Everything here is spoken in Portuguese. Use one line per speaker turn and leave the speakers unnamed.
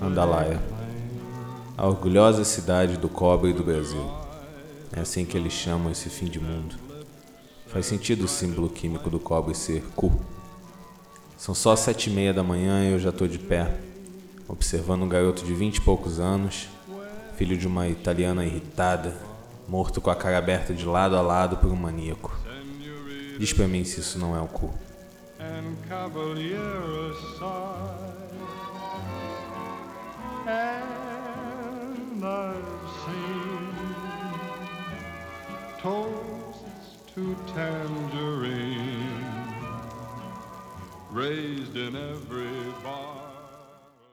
Andalaia, a orgulhosa cidade do cobre do Brasil. É assim que eles chamam esse fim de mundo. Faz sentido o símbolo químico do cobre ser cu. São só sete e meia da manhã e eu já estou de pé, observando um garoto de vinte e poucos anos, filho de uma italiana irritada, morto com a cara aberta de lado a lado por um maníaco. Diz pra mim se isso não é o cu. Raised in every bar.